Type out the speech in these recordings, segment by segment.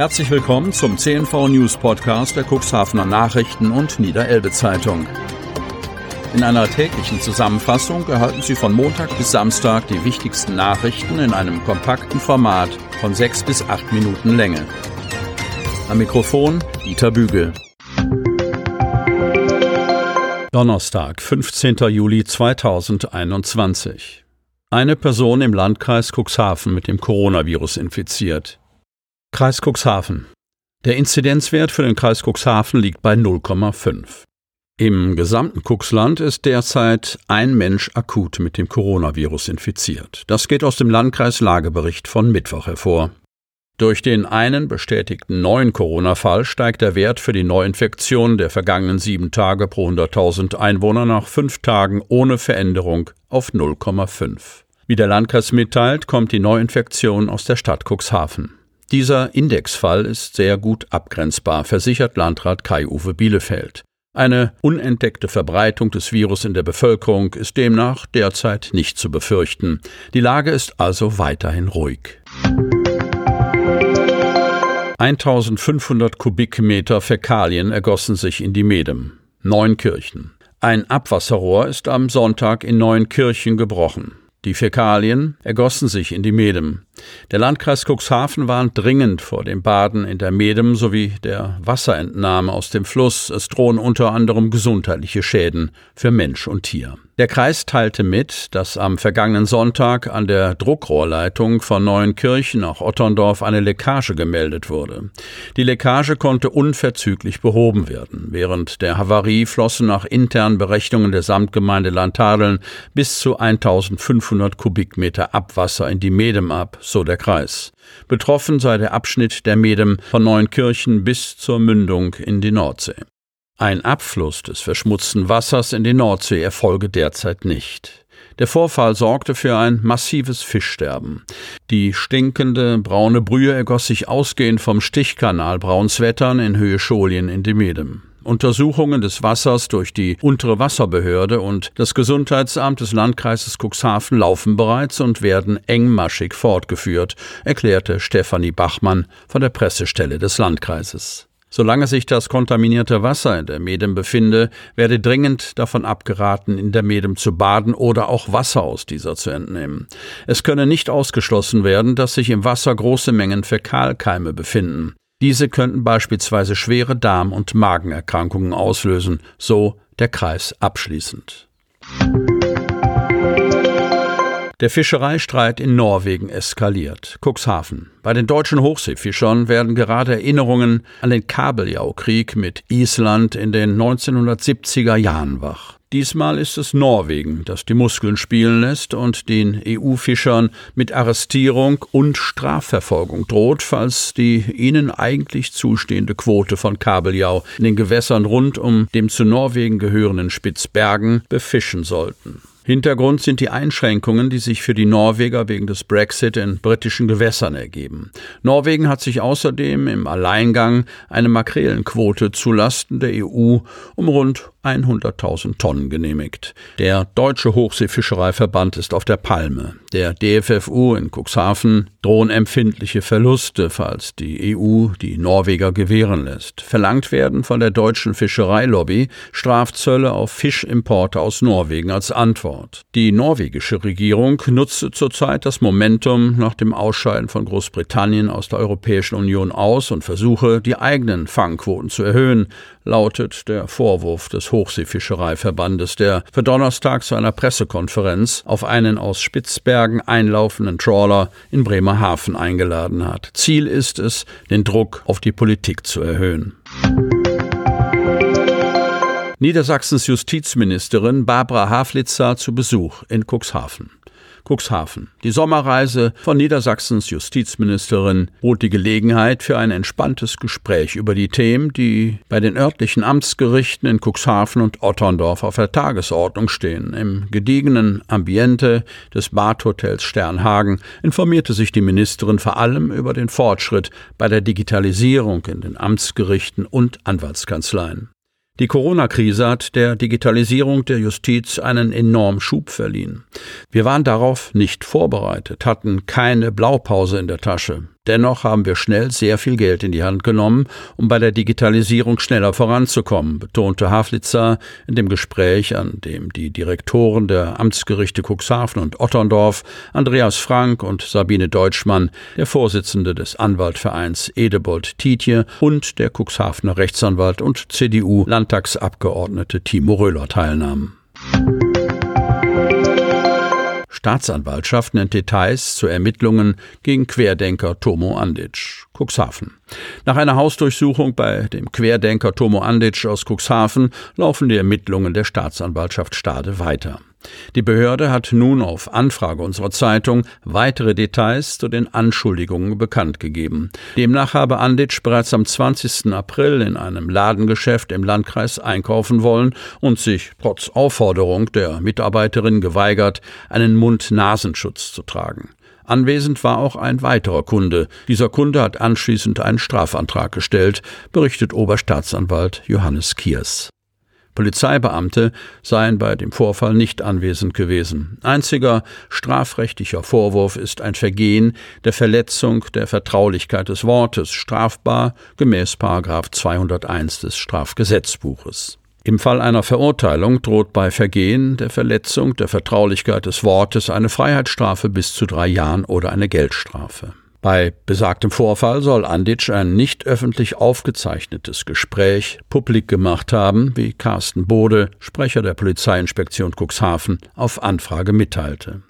Herzlich willkommen zum CNV News Podcast der Cuxhavener Nachrichten und Niederelbe Zeitung. In einer täglichen Zusammenfassung erhalten Sie von Montag bis Samstag die wichtigsten Nachrichten in einem kompakten Format von sechs bis acht Minuten Länge. Am Mikrofon Dieter Bügel. Donnerstag, 15. Juli 2021. Eine Person im Landkreis Cuxhaven mit dem Coronavirus infiziert. Kreis Cuxhaven. Der Inzidenzwert für den Kreis Cuxhaven liegt bei 0,5. Im gesamten Cuxland ist derzeit ein Mensch akut mit dem Coronavirus infiziert. Das geht aus dem Landkreis Lagebericht von Mittwoch hervor. Durch den einen bestätigten neuen Corona-Fall steigt der Wert für die Neuinfektion der vergangenen sieben Tage pro 100.000 Einwohner nach fünf Tagen ohne Veränderung auf 0,5. Wie der Landkreis mitteilt, kommt die Neuinfektion aus der Stadt Cuxhaven. Dieser Indexfall ist sehr gut abgrenzbar, versichert Landrat Kai-Uwe Bielefeld. Eine unentdeckte Verbreitung des Virus in der Bevölkerung ist demnach derzeit nicht zu befürchten. Die Lage ist also weiterhin ruhig. 1500 Kubikmeter Fäkalien ergossen sich in die Medem. Neun Kirchen. Ein Abwasserrohr ist am Sonntag in neun Kirchen gebrochen. Die Fäkalien ergossen sich in die Medem. Der Landkreis Cuxhaven warnt dringend vor dem Baden in der Medem sowie der Wasserentnahme aus dem Fluss. Es drohen unter anderem gesundheitliche Schäden für Mensch und Tier. Der Kreis teilte mit, dass am vergangenen Sonntag an der Druckrohrleitung von Neuenkirchen nach Otterndorf eine Leckage gemeldet wurde. Die Leckage konnte unverzüglich behoben werden. Während der Havarie flossen nach internen Berechnungen der Samtgemeinde Landtadeln bis zu 1500 Kubikmeter Abwasser in die Medem ab, so der Kreis. Betroffen sei der Abschnitt der Medem von Neuenkirchen bis zur Mündung in die Nordsee. Ein Abfluss des verschmutzten Wassers in die Nordsee erfolge derzeit nicht. Der Vorfall sorgte für ein massives Fischsterben. Die stinkende braune Brühe ergoss sich ausgehend vom Stichkanal Braunswettern in Höhe Scholien in die Medem. Untersuchungen des Wassers durch die untere Wasserbehörde und das Gesundheitsamt des Landkreises Cuxhaven laufen bereits und werden engmaschig fortgeführt, erklärte Stefanie Bachmann von der Pressestelle des Landkreises. Solange sich das kontaminierte Wasser in der Medem befinde, werde dringend davon abgeraten, in der Medem zu baden oder auch Wasser aus dieser zu entnehmen. Es könne nicht ausgeschlossen werden, dass sich im Wasser große Mengen Fäkalkeime befinden. Diese könnten beispielsweise schwere Darm- und Magenerkrankungen auslösen, so der Kreis abschließend. Der Fischereistreit in Norwegen eskaliert. Cuxhaven. Bei den deutschen Hochseefischern werden gerade Erinnerungen an den Kabeljau-Krieg mit Island in den 1970er Jahren wach. Diesmal ist es Norwegen, das die Muskeln spielen lässt und den EU-Fischern mit Arrestierung und Strafverfolgung droht, falls die ihnen eigentlich zustehende Quote von Kabeljau in den Gewässern rund um dem zu Norwegen gehörenden Spitzbergen befischen sollten. Hintergrund sind die Einschränkungen, die sich für die Norweger wegen des Brexit in britischen Gewässern ergeben. Norwegen hat sich außerdem im Alleingang eine Makrelenquote zulasten der EU um rund 100.000 Tonnen genehmigt. Der Deutsche Hochseefischereiverband ist auf der Palme. Der DFFU in Cuxhaven drohen empfindliche Verluste, falls die EU die Norweger gewähren lässt. Verlangt werden von der deutschen Fischereilobby Strafzölle auf Fischimporte aus Norwegen als Antwort. Die norwegische Regierung nutzte zurzeit das Momentum nach dem Ausscheiden von Großbritannien aus der Europäischen Union aus und versuche, die eigenen Fangquoten zu erhöhen, lautet der Vorwurf des Hochseefischereiverbandes, der für Donnerstag zu einer Pressekonferenz auf einen aus Spitzbergen einlaufenden Trawler in Bremerhaven eingeladen hat. Ziel ist es, den Druck auf die Politik zu erhöhen. Niedersachsens Justizministerin Barbara Haflitzer zu Besuch in Cuxhaven. Cuxhaven. Die Sommerreise von Niedersachsens Justizministerin bot die Gelegenheit für ein entspanntes Gespräch über die Themen, die bei den örtlichen Amtsgerichten in Cuxhaven und Otterndorf auf der Tagesordnung stehen. Im gediegenen Ambiente des Badhotels Sternhagen informierte sich die Ministerin vor allem über den Fortschritt bei der Digitalisierung in den Amtsgerichten und Anwaltskanzleien. Die Corona-Krise hat der Digitalisierung der Justiz einen enormen Schub verliehen. Wir waren darauf nicht vorbereitet, hatten keine Blaupause in der Tasche. Dennoch haben wir schnell sehr viel Geld in die Hand genommen, um bei der Digitalisierung schneller voranzukommen, betonte Haflitzer in dem Gespräch, an dem die Direktoren der Amtsgerichte Cuxhaven und Otterndorf, Andreas Frank und Sabine Deutschmann, der Vorsitzende des Anwaltvereins Edebold Tietje und der Cuxhavener Rechtsanwalt und CDU-Landtagsabgeordnete Timo Röhler teilnahmen. Staatsanwaltschaft nennt Details zu Ermittlungen gegen Querdenker Tomo Andic, Cuxhaven. Nach einer Hausdurchsuchung bei dem Querdenker Tomo Andic aus Cuxhaven laufen die Ermittlungen der Staatsanwaltschaft Stade weiter. Die Behörde hat nun auf Anfrage unserer Zeitung weitere Details zu den Anschuldigungen bekannt gegeben. Demnach habe Anditsch bereits am 20. April in einem Ladengeschäft im Landkreis einkaufen wollen und sich trotz Aufforderung der Mitarbeiterin geweigert, einen Mund-Nasenschutz zu tragen. Anwesend war auch ein weiterer Kunde. Dieser Kunde hat anschließend einen Strafantrag gestellt, berichtet Oberstaatsanwalt Johannes Kiers. Polizeibeamte seien bei dem Vorfall nicht anwesend gewesen. Einziger strafrechtlicher Vorwurf ist ein Vergehen der Verletzung der Vertraulichkeit des Wortes, strafbar gemäß 201 des Strafgesetzbuches. Im Fall einer Verurteilung droht bei Vergehen der Verletzung der Vertraulichkeit des Wortes eine Freiheitsstrafe bis zu drei Jahren oder eine Geldstrafe. Bei besagtem Vorfall soll Anditsch ein nicht öffentlich aufgezeichnetes Gespräch publik gemacht haben, wie Carsten Bode, Sprecher der Polizeiinspektion Cuxhaven, auf Anfrage mitteilte.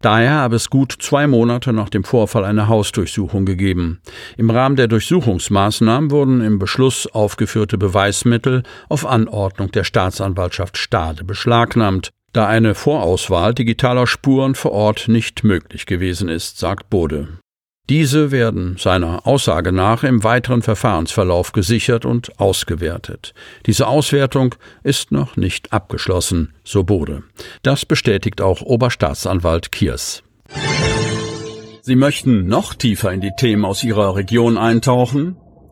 Daher habe es gut zwei Monate nach dem Vorfall eine Hausdurchsuchung gegeben. Im Rahmen der Durchsuchungsmaßnahmen wurden im Beschluss aufgeführte Beweismittel auf Anordnung der Staatsanwaltschaft Stade beschlagnahmt, da eine Vorauswahl digitaler Spuren vor Ort nicht möglich gewesen ist, sagt Bode. Diese werden seiner Aussage nach im weiteren Verfahrensverlauf gesichert und ausgewertet. Diese Auswertung ist noch nicht abgeschlossen, so Bode. Das bestätigt auch Oberstaatsanwalt Kiers. Sie möchten noch tiefer in die Themen aus Ihrer Region eintauchen?